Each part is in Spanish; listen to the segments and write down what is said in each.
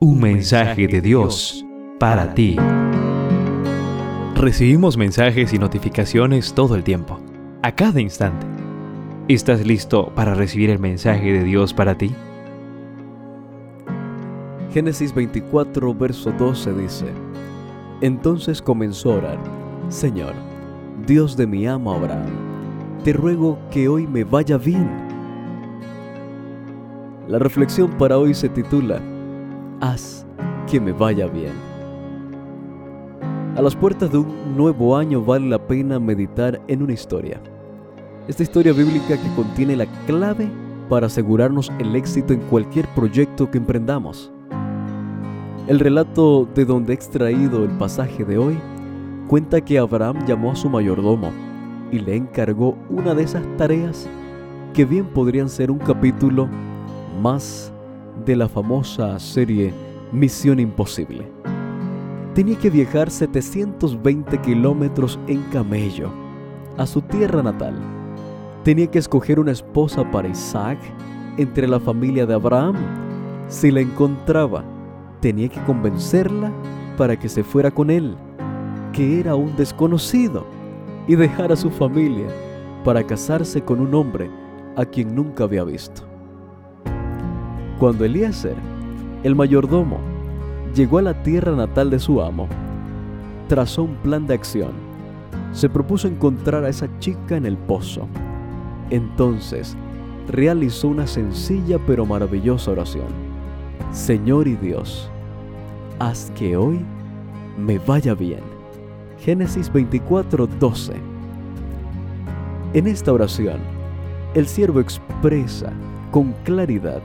Un mensaje de Dios para ti. Recibimos mensajes y notificaciones todo el tiempo, a cada instante. ¿Estás listo para recibir el mensaje de Dios para ti? Génesis 24, verso 12 dice, Entonces comenzó a orar, Señor, Dios de mi amo Abraham, te ruego que hoy me vaya bien. La reflexión para hoy se titula, haz que me vaya bien. A las puertas de un nuevo año vale la pena meditar en una historia. Esta historia bíblica que contiene la clave para asegurarnos el éxito en cualquier proyecto que emprendamos. El relato de donde he extraído el pasaje de hoy cuenta que Abraham llamó a su mayordomo y le encargó una de esas tareas que bien podrían ser un capítulo más de la famosa serie Misión Imposible. Tenía que viajar 720 kilómetros en camello a su tierra natal. Tenía que escoger una esposa para Isaac entre la familia de Abraham. Si la encontraba, tenía que convencerla para que se fuera con él, que era un desconocido, y dejar a su familia para casarse con un hombre a quien nunca había visto. Cuando Eliezer, el mayordomo, llegó a la tierra natal de su amo, trazó un plan de acción. Se propuso encontrar a esa chica en el pozo. Entonces, realizó una sencilla pero maravillosa oración. Señor y Dios, haz que hoy me vaya bien. Génesis 24, 12. En esta oración, el siervo expresa con claridad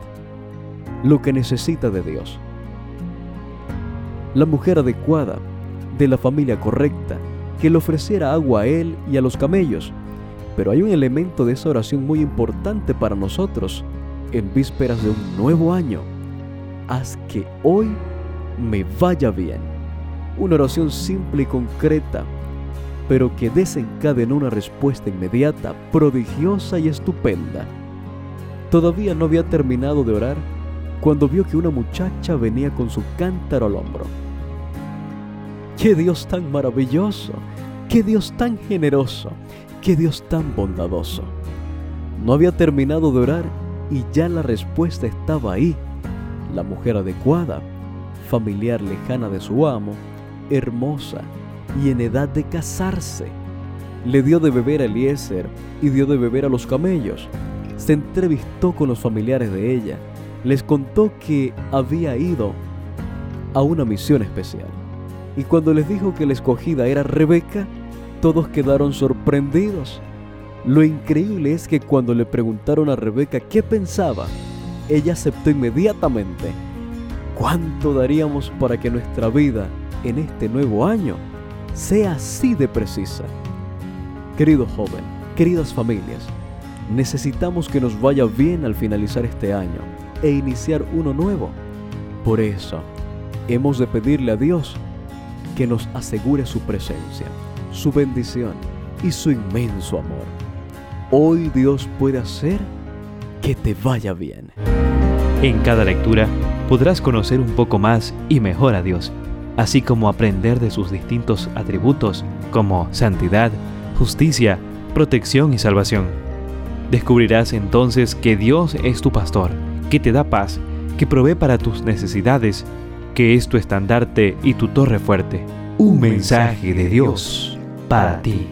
lo que necesita de Dios. La mujer adecuada, de la familia correcta, que le ofreciera agua a él y a los camellos. Pero hay un elemento de esa oración muy importante para nosotros en vísperas de un nuevo año. Haz que hoy me vaya bien. Una oración simple y concreta, pero que desencadena una respuesta inmediata, prodigiosa y estupenda. Todavía no había terminado de orar cuando vio que una muchacha venía con su cántaro al hombro. ¡Qué Dios tan maravilloso! ¡Qué Dios tan generoso! ¡Qué Dios tan bondadoso! No había terminado de orar y ya la respuesta estaba ahí. La mujer adecuada, familiar lejana de su amo, hermosa y en edad de casarse. Le dio de beber a Eliezer y dio de beber a los camellos. Se entrevistó con los familiares de ella les contó que había ido a una misión especial. Y cuando les dijo que la escogida era Rebeca, todos quedaron sorprendidos. Lo increíble es que cuando le preguntaron a Rebeca qué pensaba, ella aceptó inmediatamente. ¿Cuánto daríamos para que nuestra vida en este nuevo año sea así de precisa? Querido joven, queridas familias, necesitamos que nos vaya bien al finalizar este año e iniciar uno nuevo. Por eso, hemos de pedirle a Dios que nos asegure su presencia, su bendición y su inmenso amor. Hoy Dios puede hacer que te vaya bien. En cada lectura podrás conocer un poco más y mejor a Dios, así como aprender de sus distintos atributos como santidad, justicia, protección y salvación. Descubrirás entonces que Dios es tu pastor que te da paz, que provee para tus necesidades, que es tu estandarte y tu torre fuerte. Un mensaje de Dios para ti.